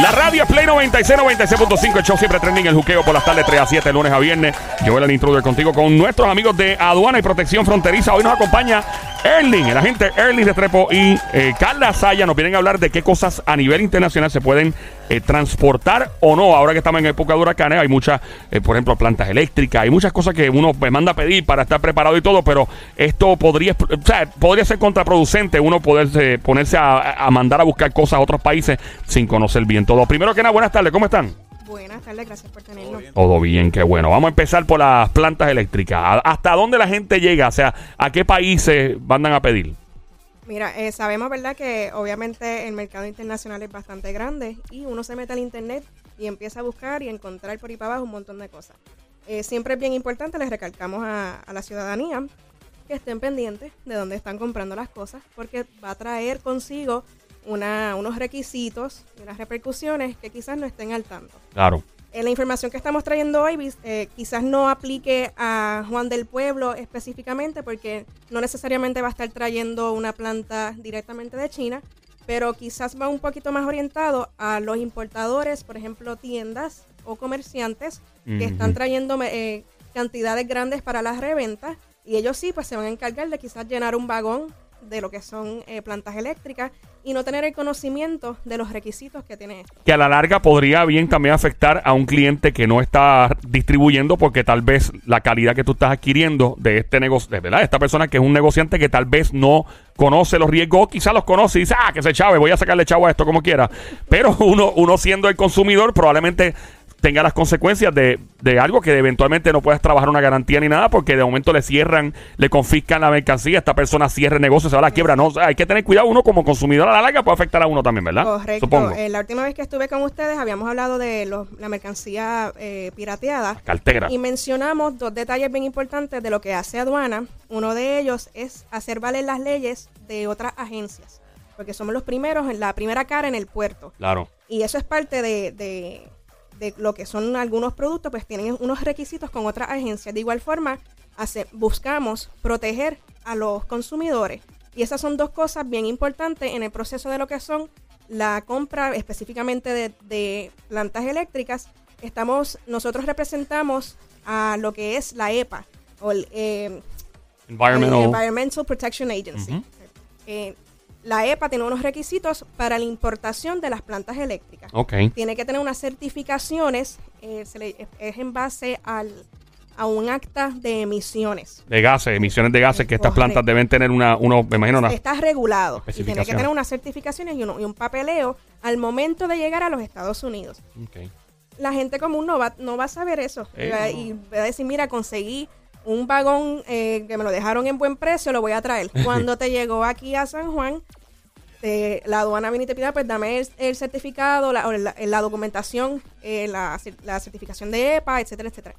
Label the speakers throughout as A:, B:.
A: La radio Play 96, 96.5. El show siempre trending. El juqueo por las tardes 3 a 7, lunes a viernes. Yo voy al intruder contigo con nuestros amigos de Aduana y Protección Fronteriza. Hoy nos acompaña Erling, el agente Erling de Trepo y eh, Carla Saya. Nos vienen a hablar de qué cosas a nivel internacional se pueden eh, transportar o no. Ahora que estamos en época de huracanes, hay muchas, eh, por ejemplo, plantas eléctricas. Hay muchas cosas que uno me manda a pedir para estar preparado y todo, pero esto podría, o sea, podría ser contraproducente uno poderse ponerse a, a mandar a buscar cosas a otros países sin conocer bien todo. Primero que nada, buenas tardes, ¿cómo están?
B: Buenas tardes, gracias por tenernos.
A: Todo bien, qué bueno. Vamos a empezar por las plantas eléctricas. ¿A- ¿Hasta dónde la gente llega? O sea, ¿a qué países mandan a pedir?
B: Mira, eh, sabemos, ¿verdad?, que obviamente el mercado internacional es bastante grande y uno se mete al internet y empieza a buscar y encontrar por ahí para abajo un montón de cosas. Eh, siempre es bien importante, les recalcamos a, la ciudadanía que estén pendientes de dónde están comprando las cosas porque va a traer consigo una, unos requisitos y unas repercusiones que quizás no estén al tanto.
A: Claro.
B: Eh, la información que estamos trayendo hoy eh, quizás no aplique a Juan del Pueblo específicamente porque no necesariamente va a estar trayendo una planta directamente de China, pero quizás va un poquito más orientado a los importadores, por ejemplo, tiendas o comerciantes que están trayendo eh, cantidades grandes para las reventas y ellos sí pues se van a encargar de quizás llenar un vagón de lo que son eh, plantas eléctricas y no tener el conocimiento de los requisitos que tiene esto.
A: Que a la larga podría bien también afectar a un cliente que no está distribuyendo porque tal vez la calidad que tú estás adquiriendo de este negocio, de verdad, esta persona que es un negociante que tal vez no conoce los riesgos, quizás los conoce y dice, ah, que se chave, voy a sacarle chavo a esto como quiera. Pero uno, uno siendo el consumidor probablemente tenga las consecuencias de, de algo que eventualmente no puedes trabajar una garantía ni nada porque de momento le cierran, le confiscan la mercancía, esta persona cierra el negocio, se va a la quiebra. No, O sea, hay que tener cuidado uno como consumidor a la larga puede afectar a uno también, ¿verdad?
B: Correcto.
A: Supongo.
B: Eh, la última vez que estuve con ustedes habíamos hablado de los- la mercancía eh, pirateada
A: Cartera.
B: y mencionamos dos detalles bien importantes de lo que hace aduana. Uno de ellos es hacer valer las leyes de otras agencias, porque somos los primeros, en la primera cara en el puerto.
A: Claro.
B: Y eso es parte de, de- de lo que son algunos productos, pues tienen unos requisitos con otras agencias. De igual forma, hace- buscamos proteger a los consumidores. Y esas son dos cosas bien importantes en el proceso de lo que son la compra específicamente de, de plantas eléctricas. Estamos, nosotros representamos a lo que es la EPA, o el, eh,
A: Environmental.
B: el Environmental Protection Agency. Eh, la EPA tiene unos requisitos para la importación de las plantas eléctricas.
A: Ok.
B: Tiene que tener unas certificaciones, eh, se le- es en base al, a un acta de emisiones.
A: De gases, emisiones de gases que estas
B: Correcto.
A: plantas deben tener una, uno, me imagino, una.
B: Está regulado y tiene que tener unas certificaciones y, uno- y un papeleo al momento de llegar a los Estados Unidos. La gente común no va, no va a saber eso.
A: Eh,
B: y va a decir, mira, conseguí un vagón eh, que me lo dejaron en buen precio, lo voy a traer. Cuando te llegó aquí a San Juan, te- la aduana viene y te pide, pues dame el, el certificado, la, o la, la documentación, eh, la, la certificación de EPA, etcétera, etcétera.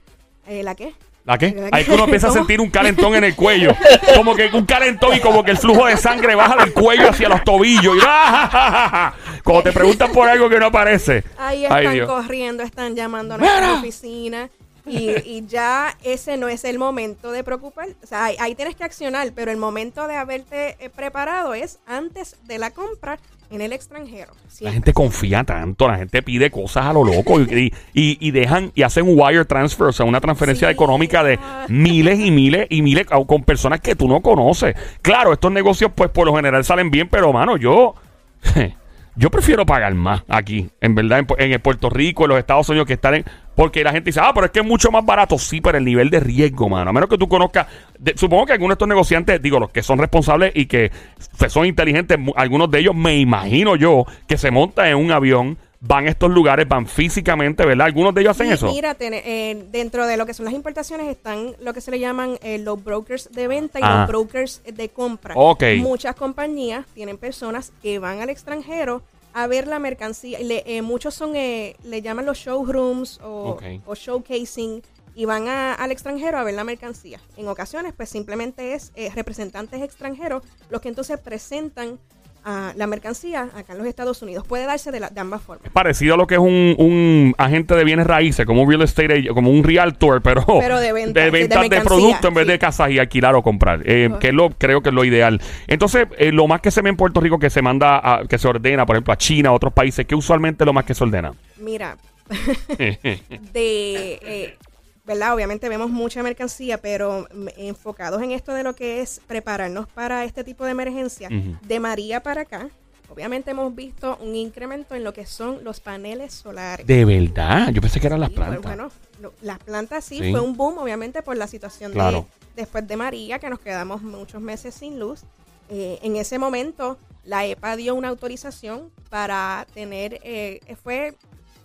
B: Eh, ¿La qué?
A: ¿La qué?
B: ¿La
A: Ahí que uno empieza a sentir un calentón en el cuello. Como que un calentón y como que el flujo de sangre baja del cuello hacia los tobillos. Y, ¡ah! Cuando te preguntan por algo que no aparece.
B: Ahí están corriendo, están llamando a nuestra oficina. Y, y ya ese no es el momento de preocupar. O sea, ahí, ahí tienes que accionar, pero el momento de haberte eh, preparado es antes de la compra en el extranjero.
A: La gente confía tanto, la gente pide cosas a lo loco y, y- y dejan y hacen un wire transfer, o sea, una transferencia
B: Sí.
A: económica de miles y miles y miles con personas que tú no conoces. Claro, estos negocios pues por lo general salen bien, pero mano, yo yo prefiero pagar más aquí, en verdad, en, en Puerto Rico, en los Estados Unidos que están en porque la gente dice, ah, pero es que es mucho más barato. Sí, pero el nivel de riesgo, mano. A menos que tú conozcas. de- supongo que algunos de estos negociantes, digo, los que son responsables y que son inteligentes, algunos de ellos, me imagino yo, que se montan en un avión, van a estos lugares, van físicamente, ¿verdad? Algunos de ellos hacen
B: Y
A: eso.
B: Mira, ten- eh, dentro de lo que son las importaciones están lo que se le llaman eh, los brokers de venta y
A: Ah.
B: los brokers de compra.
A: Ok.
B: Muchas compañías tienen personas que van al extranjero a ver la mercancía. le- eh, muchos son, eh, le llaman los showrooms o, o showcasing y van a- al extranjero a ver la mercancía. En ocasiones, pues simplemente es eh, representantes extranjeros los que entonces presentan a la mercancía acá en los Estados Unidos. Puede darse de, la- de ambas formas.
A: Parecido a lo que es un, un agente de bienes raíces, como un real estate, como un realtor, pero,
B: Pero de venta- de
A: ventas de,
B: mercancía,
A: producto en vez
B: sí.
A: de casas y alquilar o comprar, eh, que es lo creo que es lo ideal. Entonces, eh, lo más que se ve en Puerto Rico que se manda, a- que se ordena, por ejemplo, a China, a otros países, que usualmente lo más que se ordena.
B: Mira, de, eh, ¿verdad? Obviamente vemos mucha mercancía, pero enfocados en esto de lo que es prepararnos para este tipo de emergencia, de María para acá, obviamente hemos visto un incremento en lo que son los paneles solares.
A: de verdad, yo pensé que eran las
B: pues,
A: plantas.
B: Bueno, lo- las plantas sí,
A: Sí.
B: fue un boom, obviamente, por la situación
A: Claro.
B: de después de María, que nos quedamos muchos meses sin luz. Eh, en ese momento, la EPA dio una autorización para tener, eh, fue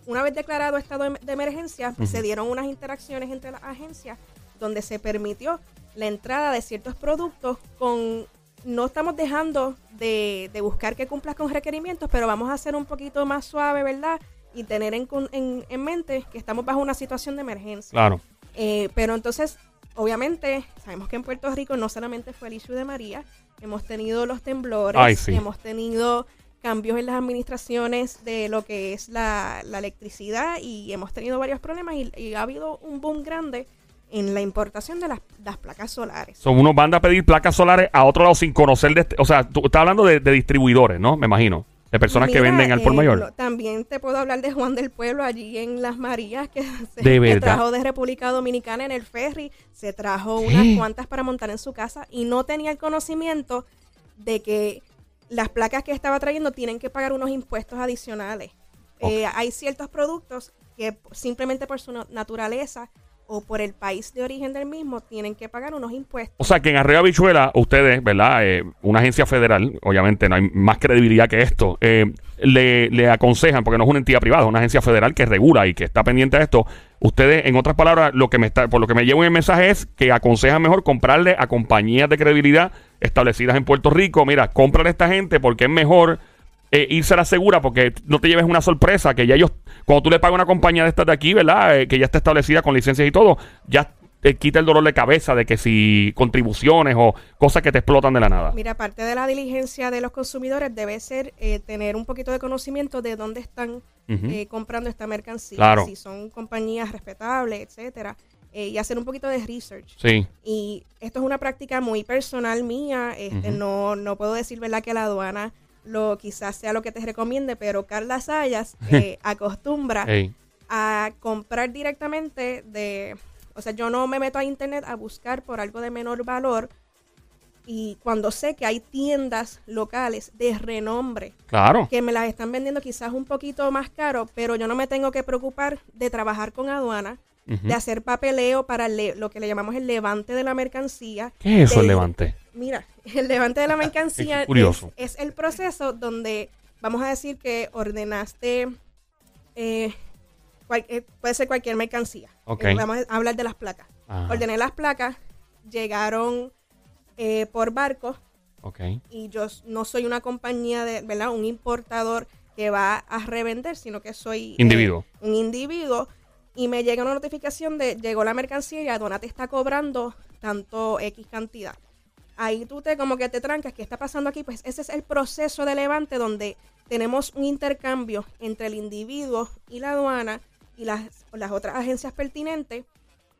B: una vez declarado estado de, de emergencia, se dieron unas interacciones entre las agencias donde se permitió la entrada de ciertos productos con no estamos dejando de, de buscar que cumplas con requerimientos, pero vamos a hacer un poquito más suave, ¿verdad? Y tener en, en- en mente que estamos bajo una situación de emergencia.
A: Claro.
B: Eh, pero entonces, obviamente, sabemos que en Puerto Rico no solamente fue el issue de María, hemos tenido los temblores,
A: Ay, sí.
B: hemos tenido cambios en las administraciones de lo que es la, la electricidad y hemos tenido varios problemas y, y ha habido un boom grande en la importación de las, las placas solares.
A: Son unos van a pedir placas solares a otro lado sin conocer de este- o sea, tú estás hablando de, de distribuidores, ¿no? Me imagino. De personas que venden al por
B: eh,
A: mayor.
B: lo- también te puedo hablar de Juan del Pueblo allí en Las Marías, que se trajo de República Dominicana en el ferry, se trajo
A: ¿Qué?
B: unas cuantas para montar en su casa y no tenía el conocimiento de que las placas que estaba trayendo tienen que pagar unos impuestos adicionales. Eh, hay ciertos productos que simplemente por su na- naturaleza o por el país de origen del mismo tienen que pagar unos impuestos.
A: O sea, que en Arreo Bichuela, ustedes, ¿verdad? Eh, una agencia federal, obviamente no hay más credibilidad que esto, eh, le, le aconsejan, porque no es una entidad privada, es una agencia federal que regula y que está pendiente de esto. Ustedes, en otras palabras, lo que me está, por lo que me llevo en el mensaje es que aconsejan mejor comprarle a compañías de credibilidad establecidas en Puerto Rico. Mira, cómprale a esta gente porque es mejor eh, irse a la segura porque no te lleves una sorpresa que ya ellos, cuando tú le pagas a una compañía de estas de aquí, ¿verdad? Eh, que ya está establecida con licencias y todo, ya te quita el dolor de cabeza de que si contribuciones o cosas que te explotan de la nada.
B: Mira, parte de la diligencia de los consumidores debe ser eh, tener un poquito de conocimiento de dónde están eh, comprando esta mercancía,
A: Claro.
B: si son compañías respetables, etcétera, eh, y hacer un poquito de research.
A: Sí,
B: Y esto es una práctica muy personal mía, este, no, no puedo decir verdad que la aduana lo quizás sea lo que te recomiende, pero Carla Sayas eh, acostumbra a comprar directamente de, o sea, yo no me meto a internet a buscar por algo de menor valor y cuando sé que hay tiendas locales de renombre
A: claro.
B: que me las están vendiendo quizás un poquito más caro, pero yo no me tengo que preocupar de trabajar con aduana, De hacer papeleo para lo que le llamamos el levante de la mercancía.
A: ¿Qué es eso,
B: de-
A: el levante?
B: Mira, el levante de la mercancía
A: curioso.
B: Es, es el proceso donde vamos a decir que ordenaste, eh, cual- eh, puede ser cualquier mercancía.
A: Ok.
B: Eh, vamos a hablar de las placas.
A: Ajá.
B: Ordené las placas, llegaron eh, por barco
A: Ok.
B: y yo no soy una compañía de, ¿verdad? Un importador que va a revender, sino que soy eh,
A: Individuo.
B: un individuo y me llega una notificación de llegó la mercancía y Adona te está cobrando tanto X cantidad. Ahí tú te como que te trancas, ¿qué está pasando aquí? Pues ese es el proceso de levante donde tenemos un intercambio entre el individuo y la aduana y las, las otras agencias pertinentes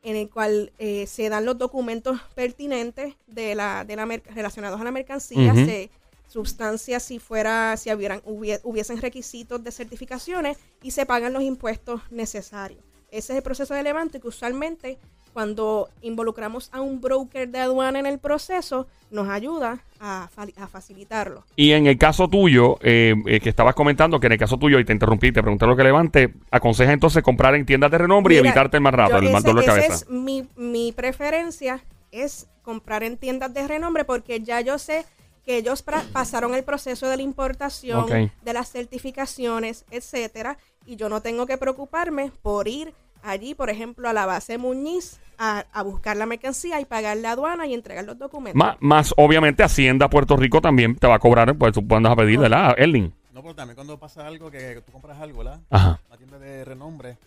B: en el cual eh, se dan los documentos pertinentes de la, de la relacionados a la mercancía,
A: Ujú.
B: se sustancia si fuera, si hubieran, hubie- hubiesen requisitos de certificaciones y se pagan los impuestos necesarios. Ese es el proceso de levante que usualmente cuando involucramos a un broker de aduana en el proceso nos ayuda a, fa- a facilitarlo.
A: Y en el caso tuyo, eh, eh, que estabas comentando que en el caso tuyo, y te interrumpí, te pregunté lo que levante, aconseja entonces comprar en tiendas de renombre y evitarte el más rápido, el dolor de cabeza.
B: es mi, mi preferencia, es comprar en tiendas de renombre porque ya yo sé que ellos pasaron el proceso de la importación, de las certificaciones, etcétera, y yo no tengo que preocuparme por ir allí, por ejemplo, a la base Muñiz a, a buscar la mercancía y pagar la aduana y entregar los documentos.
A: Má- más, obviamente, Hacienda Puerto Rico también te va a cobrar, pues tú andas a pedir, ¿verdad? Erling.
C: No, pero también cuando pasa algo, que tú compras algo, ¿verdad?
A: Ajá.
C: Una tienda de renombre,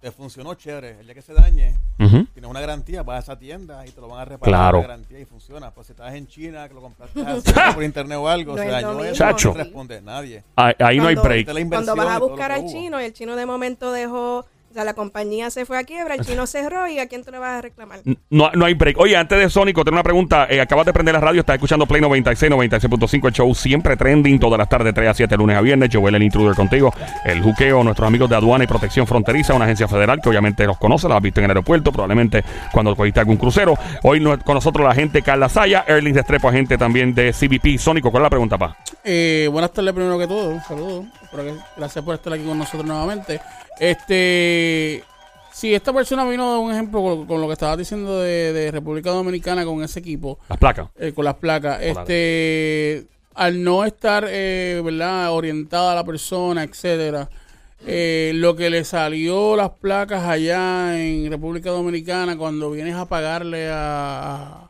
C: te funcionó chévere. El día que se dañe,
A: Ujú.
C: tienes una garantía, vas a esa tienda y te lo van a reparar
A: Claro.
C: la garantía y funciona. Pues si estás en China, que lo compraste así, por internet o algo,
B: No
C: se dañó eso,
A: Chacho.
C: no te responde nadie.
A: Ahí, ahí no hay break.
B: Cuando vas a buscar al chino y el chino de momento dejó, o sea, la compañía se fue a quiebra, el chino cerró y a quién tú le vas a reclamar.
A: No, no hay break. Oye, antes de Sónico, tengo una pregunta. Eh, acabas de prender la radio, estás escuchando Play 96, 96.5, el show siempre trending, todas las tardes, 3 a 7, lunes a viernes. Joel, el intruder contigo. El juqueo, nuestros amigos de aduana y protección fronteriza, una agencia federal que obviamente los conoce, la has visto en el aeropuerto, probablemente cuando cogiste algún crucero. Hoy no- con nosotros la gente Carla Saya, Erling Restrepo, agente también de CBP. Sónico, ¿cuál es la pregunta, pa?
D: Eh, buenas tardes primero que todo, saludos. Gracias por estar aquí con nosotros nuevamente. Este, si esta persona vino de un ejemplo con, con lo que estabas diciendo de, de República Dominicana con ese equipo,
A: Las placas.
D: eh, con las placas, este, al no estar, eh, verdad, orientada a la persona, etcétera, eh, lo que le salió las placas allá en República Dominicana cuando vienes a pagarle a, a,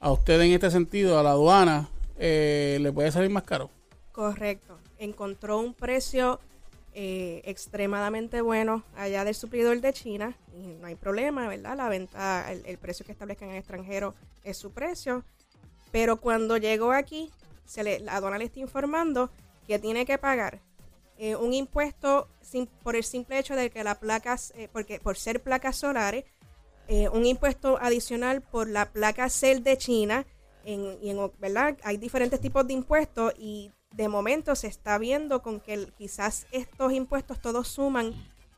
D: a usted en este sentido, a la aduana, eh, le puede salir más caro.
B: Correcto. Encontró un precio eh, extremadamente bueno allá del suplidor de China y no hay problema, ¿verdad? La venta, el, precio que establezcan en el extranjero es su precio. Pero cuando llegó aquí, se le, la aduana le está informando que tiene que pagar eh, un impuesto por el simple hecho de que las placas, eh, porque por ser placas solares, un impuesto adicional por la placa CEL de China. En, ¿verdad? Hay diferentes tipos de impuestos y de momento se está viendo con que quizás estos impuestos todos suman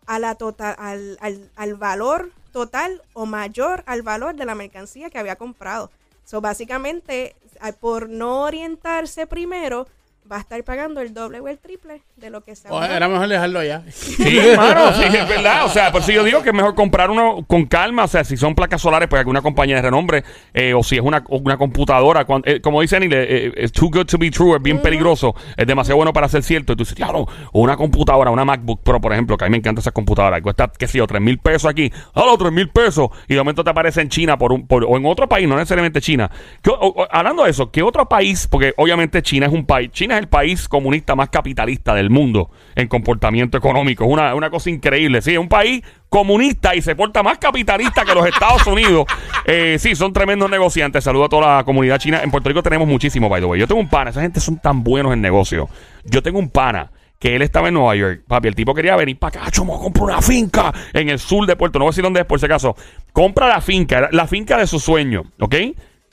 B: a la total, al, al, al valor total o mayor al valor de la mercancía que había comprado. So, básicamente, por no orientarse primero, va a estar pagando el doble o el triple de lo que se
D: O era mejor dejarlo allá.
A: Sí, hermano, sí, es verdad. O sea, por eso yo digo que es mejor comprar uno con calma. O sea, si son placas solares, pues alguna compañía de renombre, eh, o si es una, una computadora, cuan- eh, como dicen, en inglés, eh, es too good to be true, es bien peligroso, es demasiado bueno para ser cierto. Y tú dices, claro, una computadora, una MacBook Pro, por ejemplo, que a mí me encanta esas computadoras, cuesta, qué sé yo, tres mil pesos aquí, ah, tres mil pesos, y de momento te aparece en China por un, por, o en otro país, no necesariamente China. ¿Qué o- o- hablando de eso, ¿qué otro país? Porque obviamente China es un país, China es el país comunista más capitalista del mundo en comportamiento económico. Es una, una cosa increíble. Sí, es un país comunista y se porta más capitalista que los Estados Unidos. Eh, sí, son tremendos negociantes. Saludo a toda la comunidad china. En Puerto Rico tenemos muchísimo, by the way. Yo tengo un pana, esa gente son tan buenos en negocio. Yo tengo un pana que él estaba en Nueva York. Papi, el tipo quería venir para acá. Chomo, compra una finca en el sur de Puerto. No voy a decir dónde es por si acaso. Compra la finca, la finca de su sueño, ¿ok?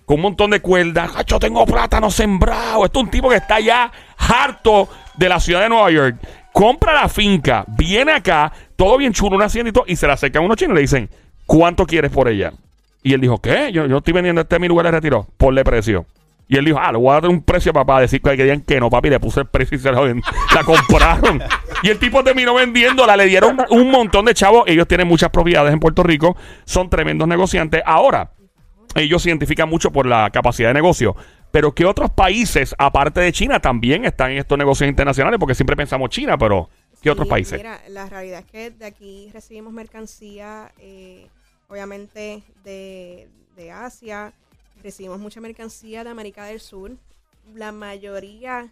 A: Con un montón de cuerdas. Yo tengo plátano sembrado. Esto es un tipo que está ya harto de la ciudad de Nueva York. Compra la finca, viene acá, todo bien chulo, una hacienda y todo, y se la acercan unos chinos y le dicen, ¿cuánto quieres por ella? Y él dijo, ¿qué? Yo, yo estoy vendiendo este mi lugar de retiro. Ponle precio. Y él dijo, ah, le voy a dar un precio a papá. Decir que digan que no, papi. Le puse el precio y se la, la compraron. y el tipo terminó vendiéndola. Le dieron un montón de chavos. Ellos tienen muchas propiedades en Puerto Rico. Son tremendos negociantes. Ahora, ellos se identifican mucho por la capacidad de negocio. Pero ¿qué otros países, aparte de China, también están en estos negocios internacionales? Porque siempre pensamos China, pero ¿qué otros países?
B: Mira, la realidad es que de aquí recibimos mercancía, eh, obviamente de, de Asia, recibimos mucha mercancía de América del Sur. La mayoría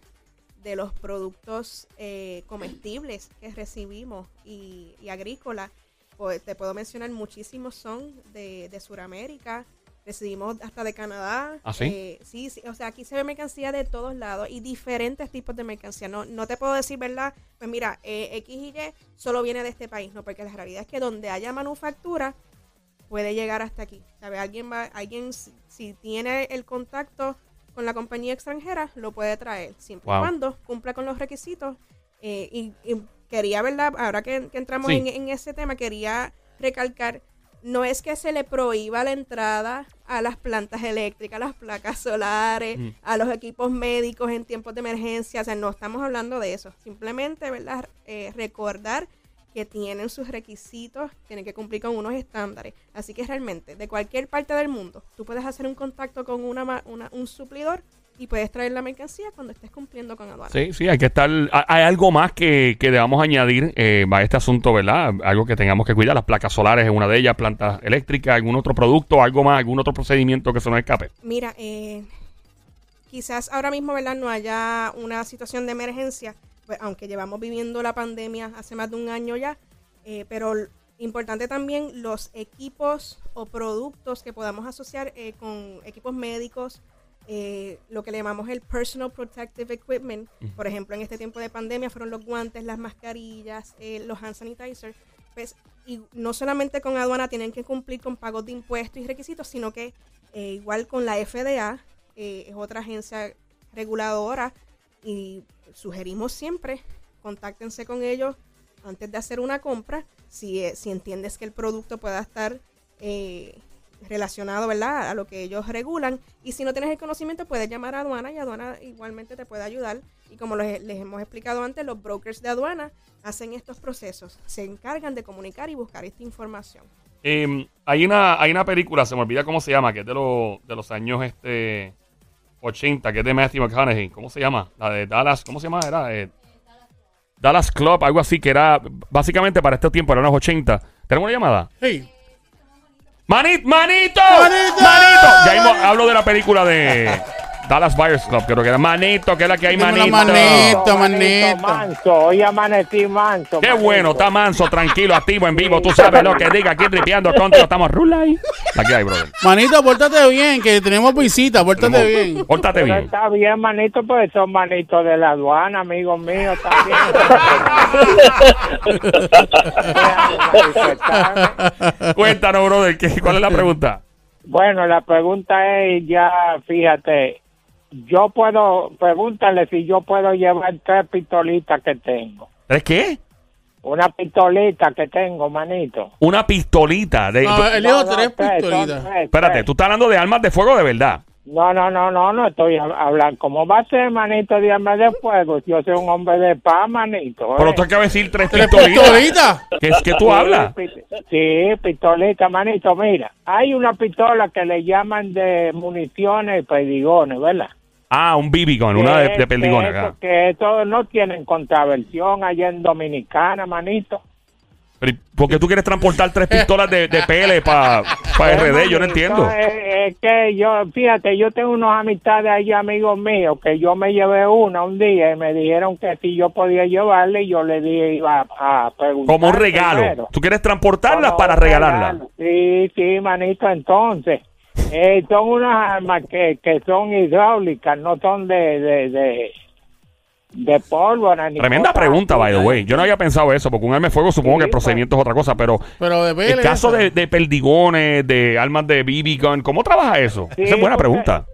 B: de los productos eh, comestibles que recibimos y, y agrícolas, pues te puedo mencionar muchísimos son de, de Sudamérica. Recibimos hasta de Canadá.
A: ¿Ah, sí?
B: Eh, sí, sí, o sea, aquí se ve mercancía de todos lados y diferentes tipos de mercancía. No, no te puedo decir, ¿verdad? Pues mira, eh, X y Y solo viene de este país, ¿no? Porque la realidad es que donde haya manufactura, puede llegar hasta aquí. ¿Sabe? Alguien va, alguien si, si tiene el contacto con la compañía extranjera, lo puede traer, siempre
A: Wow.
B: y cuando cumpla con los requisitos. Eh, y, y quería, ¿verdad? Ahora que, que entramos
A: Sí.
B: en, en ese tema, quería recalcar, no es que se le prohíba la entrada a las plantas eléctricas, a las placas solares,
A: Mm.
B: a los equipos médicos en tiempos de emergencia, o sea, no estamos hablando de eso. Simplemente, ¿verdad? Eh, recordar que tienen sus requisitos, tienen que cumplir con unos estándares. Así que realmente, de cualquier parte del mundo, tú puedes hacer un contacto con una, una- un suplidor y puedes traer la mercancía cuando estés cumpliendo con aduana.
A: Sí, sí, hay que estar. ha- Hay algo más que, que debamos añadir eh, a este asunto, ¿verdad? Algo que tengamos que cuidar. Las placas solares es una de ellas, plantas eléctricas, algún otro producto, algo más, algún otro procedimiento que se nos escape.
B: Mira, eh, quizás ahora mismo, ¿verdad? No haya una situación de emergencia, pues, aunque llevamos viviendo la pandemia hace más de un año ya, eh, pero Importante también los equipos o productos que podamos asociar eh, con equipos médicos, eh, lo que le llamamos el personal protective equipment. Por ejemplo, en este tiempo de pandemia fueron los guantes, las mascarillas, eh, los hand sanitizer. Pues, y no solamente con aduana tienen que cumplir con pagos de impuestos y requisitos, sino que eh, igual con la FDA, eh, es otra agencia reguladora y sugerimos siempre contáctense con ellos antes de hacer una compra si, eh, si entiendes que el producto pueda estar eh, relacionado ¿verdad? a lo que ellos regulan y si no tienes el conocimiento puedes llamar a aduana y aduana igualmente te puede ayudar y como les, les hemos explicado antes los brokers de aduana hacen estos procesos se encargan de comunicar y buscar esta información
A: Eh, hay, una, hay una película, se me olvida cómo se llama, que es de, los de los años este 80, que es de Matthew McConaughey. ¿Cómo se llama? La de Dallas, ¿cómo se llama? Era eh, Dallas Club, algo así, que era básicamente para este tiempo, eran los 80. ¿Tenemos una llamada?
D: Sí.
A: ¡Manit, manito!
D: ¡Manito!
A: ¡Manito! Ya mismo hablo de la película de Dallas Buyers Club, creo que era Manito, que es la que hay
D: una
A: manito.
D: manito. manito.
E: manso. Hoy amanecí manso.
A: Qué
E: manito.
A: bueno, está manso, tranquilo, activo, en vivo. Tú sabes lo que diga aquí tripeando contigo. Estamos rulay. Aquí hay, brother.
D: Manito, pórtate bien, que tenemos visita, pórtate bien.
A: Pórtate
E: Pero
A: bien.
E: está bien, manito, pues son manitos de la aduana, amigos míos también.
A: Cuéntanos, brother, ¿qué- ¿cuál es la pregunta?
E: bueno, la pregunta es ya, fíjate, yo puedo, pregúntale si yo puedo llevar tres pistolitas que tengo.
A: ¿Es qué?
E: Una pistolita que tengo, manito.
A: Una pistolita. De,
D: No, él dijo
E: No, no,
D: tres
E: tres,
D: pistolitas.
E: tres,
A: espérate,
E: tres.
A: tú estás hablando de armas de fuego de verdad.
E: No, no, no, no, no estoy hab- hablando. ¿Cómo va a ser, manito, de armas de fuego? Yo soy un hombre de paz, manito.
A: Pero
E: ¿eh?
A: tú acabas de decir tres
D: ¿Tres
A: pistolitas.
D: pistolitas?
A: ¿Qué es que tú
E: Sí,
A: hablas?
E: pi- Sí, pistolita, manito. Mira, hay una pistola que le llaman de municiones y perdigones, ¿verdad?
A: Ah, un gun, una de, de perdigón acá.
E: Que eso no tienen contraversión allá en Dominicana, manito.
A: Pero, ¿y ¿Por qué tú quieres transportar tres pistolas de, de PL para RD? Yo no entiendo.
E: Es, es que yo, fíjate, yo tengo unos amistades ahí, amigos míos, que yo me llevé una un día y me dijeron que si yo podía llevarle, y yo le dije, iba a, a preguntar.
A: Como un regalo.
E: primero.
A: Tú quieres transportarlas
E: Como
A: para regalarlas.
E: Sí, sí, manito, entonces. Eh, son unas armas que, que son hidráulicas, no son de, de, de, de pólvora. Ni
A: Tremenda pregunta, by the way. Yo no había pensado eso, porque un arma de fuego supongo
E: Sí,
A: que el procedimiento es otra cosa, pero
D: Pero de
A: el caso de, de perdigones, de armas de BB gun, ¿cómo trabaja eso?
E: Sí,
A: Esa es buena pregunta.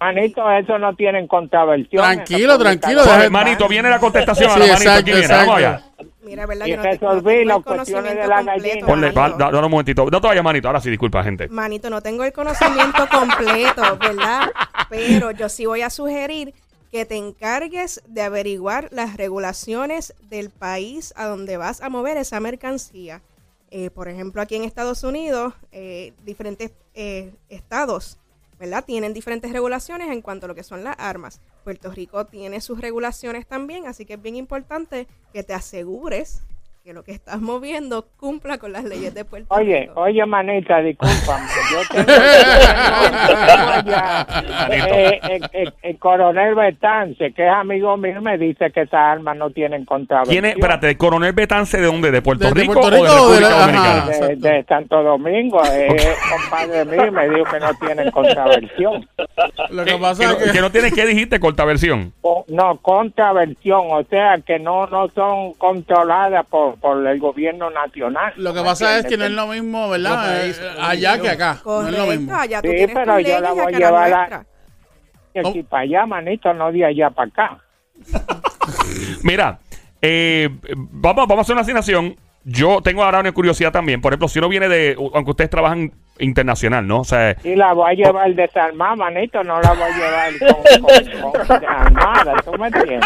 E: Manito, eso no tienen contraversión.
D: Tranquilo, tranquilo, deja-
A: Manito, viene la contestación
D: Sí,
A: ahora, manito.
D: exacto,
A: Aquí viene, vamos allá.
B: Mira, ¿verdad?
E: Y
B: Yo no
E: las cuestiones de
B: conocimiento
E: la
B: completo,
E: gallina.
A: Ponle, va, da- dale un momentito. No te vayas, manito. Ahora sí, disculpa, gente.
B: Manito, no tengo el conocimiento completo, ¿verdad? Pero yo sí voy a sugerir que te encargues de averiguar las regulaciones del país a donde vas a mover esa mercancía. Eh, por ejemplo, aquí en Estados Unidos, eh, diferentes eh, estados, ¿verdad? Tienen diferentes regulaciones en cuanto a lo que son las armas. Puerto Rico tiene sus regulaciones también, así que es bien importante que te asegures que lo que estás moviendo cumpla con las leyes de Puerto
E: Oye,
B: Rico.
E: oye, manita, discúlpame. Yo tengo, tengo allá, eh, el, el- el coronel Betance, que es amigo mío, me dice que esas armas no tienen contraversión.
A: ¿Quién es? Espérate, ¿el coronel Betance de dónde? ¿De Puerto
D: De- de
A: Rico
D: Puerto
A: de
D: Rico o de
A: República Dominicana?
E: De, de Santo Domingo, compadre mío, me dijo que no tienen contraversión.
D: Lo
A: ¿Qué-
D: que pasa
A: que,
D: es
A: no,
D: que.
A: que no tienes que dijiste corta versión.
E: O- no, contraversión, o sea, que no no son controladas por, por el gobierno nacional.
D: Lo que
E: ¿me
D: pasa es que no es lo mismo, ¿verdad?
C: País,
D: Eh, allá que acá. No es lo
B: Correcto,
D: mismo.
B: allá tú
E: Sí,
B: tienes
E: pero yo la voy a llevar a-. Que si para allá, manito, no de allá para acá.
A: Mira, eh, vamos, vamos a hacer una asignación. Yo tengo ahora una curiosidad también. Por ejemplo, si uno viene de, aunque ustedes trabajan internacional, ¿no? O sea,
E: Y la voy a llevar desarmada, manito, no la voy a llevar con, con, con desarmada, ¿tú me entiendes?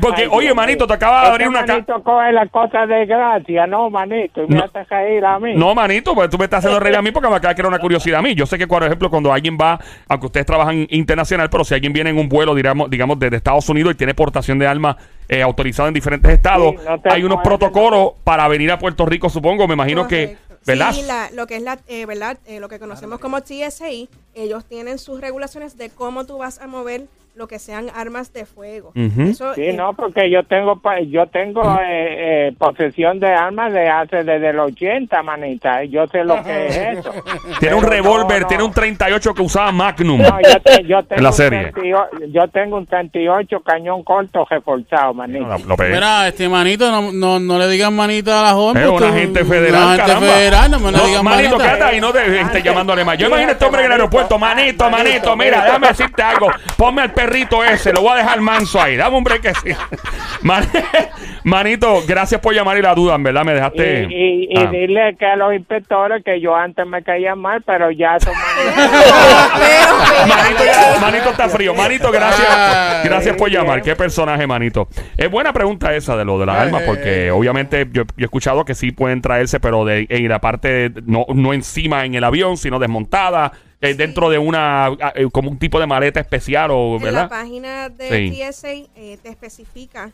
A: porque,
E: Ay,
A: oye,
E: Dios
A: manito, te acaba de abrir una casa.
E: manito coge las cosas de gracia, no, manito, y me
A: No.
E: hace reír a mí.
A: No, manito, pues tú me estás haciendo reír a mí porque me acaba de crear una curiosidad a mí. Yo sé que, por ejemplo, cuando alguien va, aunque ustedes trabajan internacional, pero si alguien viene en un vuelo, digamos, digamos desde Estados Unidos y tiene portación de armas eh, autorizado en diferentes estados,
E: Sí, no te
A: hay unos protocolos para venir a Puerto Rico, supongo. Me imagino que. ¿verdad?
B: Sí, la- lo que es la, eh, ¿verdad? Eh, lo que conocemos como TSA, ellos tienen sus regulaciones de cómo tú vas a mover lo que sean armas de fuego. Eso,
E: Sí,
B: eh,
E: no, porque yo tengo pa- yo tengo eh, eh, posesión de armas de hace desde el 80, manita. Yo sé lo que es eso.
A: Tiene un revólver,
E: no,
A: tiene
E: no.
A: un 38 que usaba Magnum.
E: No, yo, te- yo tengo
A: En la
E: un
A: serie.
E: 38 yo tengo un 38 cañón corto reforzado, manita.
A: No, lo pegué.
D: Mira, este manito, no, no, no le digan manita a la joven.
A: Es
D: porque
A: un agente federal,
D: Un agente
A: caramba.
D: federal, no me le
A: No,
D: digan
A: manito,
D: manita.
A: ahí, no te estés llamando a Yo imagino este hombre en el aeropuerto. Manito, manito, mira, déjame decirte algo. Ponme al perrito ese, lo voy a dejar manso ahí. Dame un break que sí. Man- manito, gracias por llamar y la duda, en verdad, me dejaste.
E: Y, y, y
A: Ah.
E: dile que a los inspectores que yo antes me caía mal, pero ya son
A: Manito, ya- manito está frío. Manito, gracias. Gracias por
E: bien.
A: llamar. Qué personaje, manito. Es buena pregunta esa de lo de las
D: Ay,
A: armas, porque obviamente yo, yo he escuchado que sí pueden traerse, pero de en la parte, no, no encima en el avión, sino desmontada, eh, dentro de una, eh, como un tipo de maleta especial, o,
B: en la página de
A: Sí.
B: TSA eh, te especifica,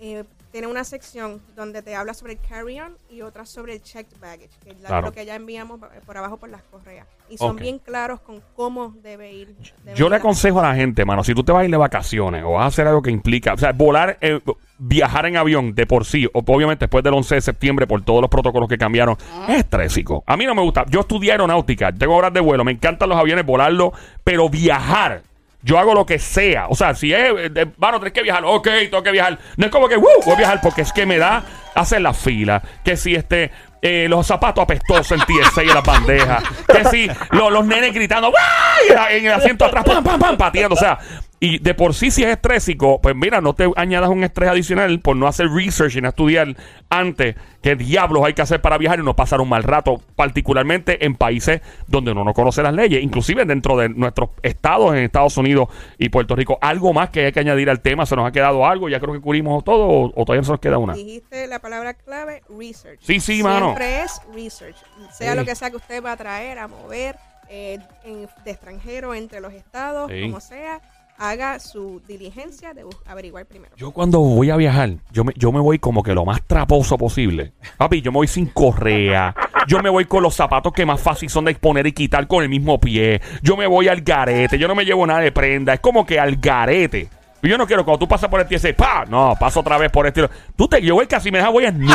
B: eh, tiene una sección donde te habla sobre el carry-on y otra sobre el checked baggage, que es
A: Claro.
B: lo que ya enviamos por- abajo por las correas. Y son bien claros con cómo debe ir. debe
A: Yo
B: ir
A: le aconsejo a la gente, mano, si tú te vas a ir de vacaciones o vas a hacer algo que implica, o sea, volar, eh, viajar en avión de por sí, o obviamente después del 11 de septiembre por todos los protocolos que cambiaron, es estrésico. A mí no me gusta. Yo estudié aeronáutica, tengo horas de vuelo, me encantan los aviones, volarlo, pero viajar. Yo hago lo que sea. O sea, si es, eh, de- mano, tienes que viajar. Ok, tengo que viajar. No es como que, ¡uh! Voy a viajar porque es que me da hacer la fila. Que si este, eh, los zapatos apestosos en TSA y en las bandejas. Que si lo- los nenes gritando, ¡Guay! En el asiento atrás, pam, pam, pam, pateando. O sea, y de por sí, si es estrésico, pues mira, no te añadas un estrés adicional por no hacer research y no estudiar antes qué diablos hay que hacer para viajar y no pasar un mal rato, particularmente en países donde uno no conoce las leyes, inclusive dentro de nuestros estados en Estados Unidos y Puerto Rico. Algo más que hay que añadir al tema, se nos ha quedado algo, ya creo que cubrimos todo o, o todavía se nos queda una.
B: Dijiste la palabra clave, research.
A: Sí, sí, mano.
B: Siempre es research. Sea
A: Sí.
B: lo que sea que usted va a traer, a mover, eh, en- de extranjero, entre los estados,
A: Sí.
B: como sea, haga su diligencia de averiguar primero.
A: Yo cuando voy a viajar, yo me, yo me voy como que lo más traposo posible. Papi, yo me voy sin correa. Yo me voy con los zapatos que más fácil son de poner y quitar con el mismo pie. Yo me voy al garete. Yo no me llevo nada de prenda. Es como que al garete. Y Yo no quiero cuando tú pasas por el TSA, ¡pa! No, paso otra vez por este. Tú te, yo voy casi me dejas, voy a nu.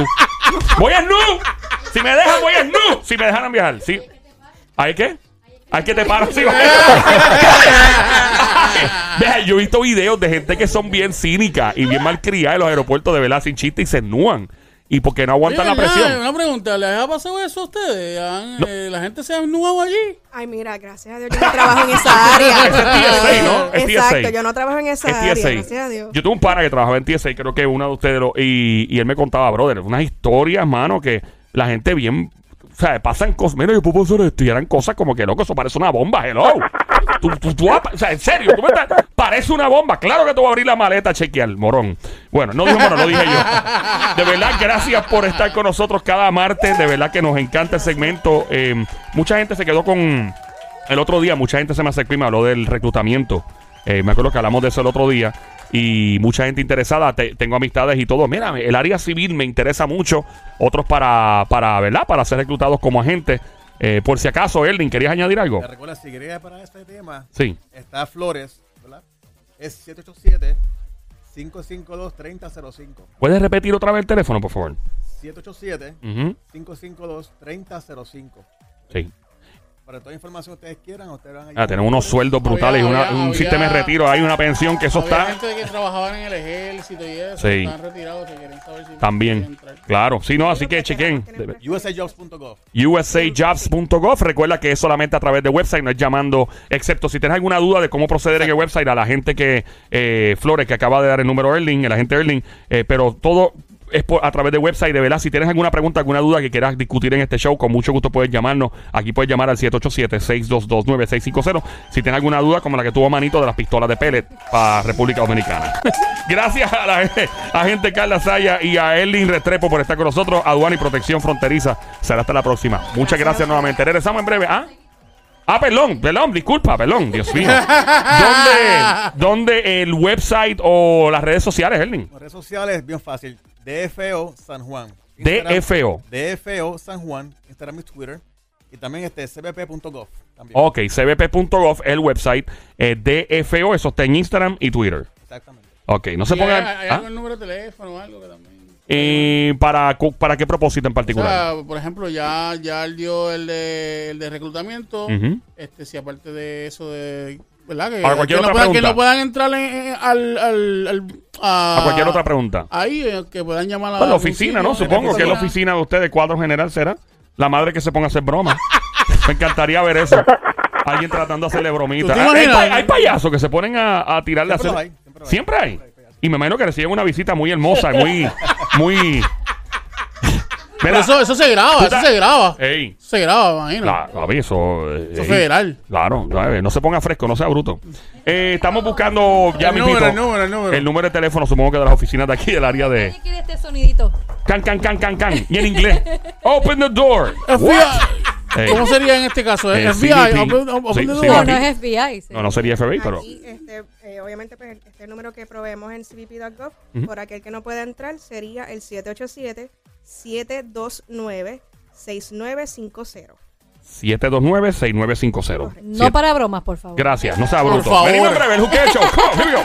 A: voy a nu. Si me dejan, voy a nu. Si me dejaran viajar, ¿sí? ¿Hay qué? ¿Hay que te paras? Sí, Deja, yo he visto videos de gente que son bien cínicas y bien malcriadas en los aeropuertos de verdad sin chiste y se ennúan. ¿Y porque no aguantan la
D: ¿verdad?
A: presión?
D: Una pregunta, ¿les ha pasado eso a ustedes? ¿Han, eh, ¿La gente se ha nuevo allí?
B: Ay, mira, gracias a Dios yo no trabajo en esa área.
A: Ese es TSA, ¿no? Es
B: Exacto,
A: TSA.
B: yo no trabajo en esa
A: Es
B: área, gracias a Dios.
A: Yo tuve un pana que trabajaba en TSA, creo que uno de ustedes, lo- y, y él me contaba, brother, unas historias, mano, que la gente bien, o sea, pasan cosas, mira, yo puedo hacer esto, y eran cosas como que, loco, eso parece una bomba, hello. Tú, vas- o sea, en serio, tú me estás, parece una bomba, claro que tú vas a abrir la maleta chequear, morón. Bueno, no dijo morón, lo dije yo. De verdad, gracias por estar con nosotros cada martes, de verdad que nos encanta el segmento. Eh, mucha gente se quedó con... El otro día mucha gente se me acercó y me habló del reclutamiento. Eh, me acuerdo que hablamos de eso el otro día. Y mucha gente interesada. Te- tengo amistades y todo. Mira, el área civil me interesa mucho. Otros para, para ¿verdad? Para ser reclutados como agentes. Eh, por si acaso, Erling, ¿querías añadir algo?
C: Te recuerda, si querías para este tema,
A: Sí.
C: está Flores, ¿verdad? Es 787-552-3005.
A: ¿Puedes repetir otra vez el teléfono, por favor?
C: 787-552-3005.
A: Sí.
C: Para toda información que ustedes quieran, ustedes van a
A: Ah, tenemos unos sueldos brutales y
D: Había-
A: una-
D: había-
A: un
D: había-
A: sistema de retiro. Hay una pensión que eso
D: Había
A: está...
D: gente que trabajaban en el ejército y eso,
A: Sí.
D: están retirados, si quieren saber si
A: También.
D: pueden entrar.
A: Claro. Sí, no, así que chequen.
C: USAjobs.gov.
A: usajobs.gov. Recuerda que es solamente a través de website, no es llamando, excepto si tienes alguna duda de cómo proceder en el website, a la gente que, eh, Flores, que acaba de dar el número Erling, el agente Erling, eh, pero todo es por, a través de website, de verdad. Si tienes alguna pregunta, alguna duda que quieras discutir en este show, con mucho gusto puedes llamarnos. Aquí puedes llamar al 787-622-9650. Si tienes alguna duda, como la que tuvo Manito de las pistolas de pellet para República Dominicana. Gracias a la a gente Carla Saya y a Erling Restrepo por estar con nosotros. Aduana y Protección Fronteriza. Será hasta la próxima. Muchas gracias nuevamente. Regresamos en breve. ¿Ah? Ah, perdón, perdón, disculpa, perdón, Dios mío. ¿Dónde, dónde el website o las redes sociales, Erling?
C: Las redes sociales, bien fácil. DFO San Juan.
A: DFO.
C: DFO San Juan. Instagram y Twitter. Y también este cbp.gov.
A: Ok, cbp.gov, el website. eh, DFO, eso está en Instagram y Twitter.
C: Exactamente.
A: Ok, no se
D: ¿Y
A: pongan.
D: ¿Hay, hay
A: ¿ah?
D: algún número de teléfono o algo que también?
A: Eh, para, ¿Para qué propósito en
D: O
A: particular?
D: sea, por ejemplo, ya, ya dio el de, el de reclutamiento. Este, si aparte de eso de. ¿Verdad? Que,
A: Ahora, cualquier
D: que, no
A: otra
D: puedan, que
A: pregunta.
D: no puedan entrar en- en- al, al, al-
A: a cualquier otra pregunta.
D: Ahí, eh, que puedan llamar a
A: Pues la oficina, ¿no? Supongo que es la
D: Oficina.
A: de ustedes, cuadro general, ¿será? La madre que se ponga a hacer bromas. Me encantaría ver eso. Alguien tratando de hacerle bromitas.
D: ¿Tú te
A: Ah, Hay, pa- hay payasos que se ponen a, a tirarle a
C: Siempre
A: hacer.
C: hay, siempre los hay.
A: Siempre hay. Y me imagino que reciben una visita muy hermosa, y muy, muy.
D: Pero eso, eso se graba, eso se graba.
A: Ey,
D: Eso se graba, imagino.
A: claro, papi, eso. eh,
D: Eso
A: ey,
D: es federal.
A: Claro, no, no se ponga fresco, no sea bruto. Eh, estamos buscando ya
D: El
A: mismito,
D: número, el número, el número.
A: el número de teléfono, supongo que de las oficinas de aquí del área de.
F: Nadie quiere este sonidito.
A: Can, can, can, can, can. Y en inglés. Open the door.
D: FBI.
A: Ey.
D: ¿Cómo sería en este caso?
A: Eh?
D: FBI,
A: CBP.
D: open, open
A: Sí,
D: the
A: CBP.
F: No, no es FBI. sí.
A: No, no sería FBI, pero.
B: Aquí, este, eh, obviamente, pues, este número que proveemos en cbp.gov.
A: Ujú.
B: Por aquel que no pueda entrar, sería el 787-729-6950.
A: 729-6950.
F: No
A: Siete-
F: para bromas, por favor.
A: Gracias, no sea
D: Por
A: bruto.
D: favor.
A: Venimos en breve, el juqueo show. Come here we go.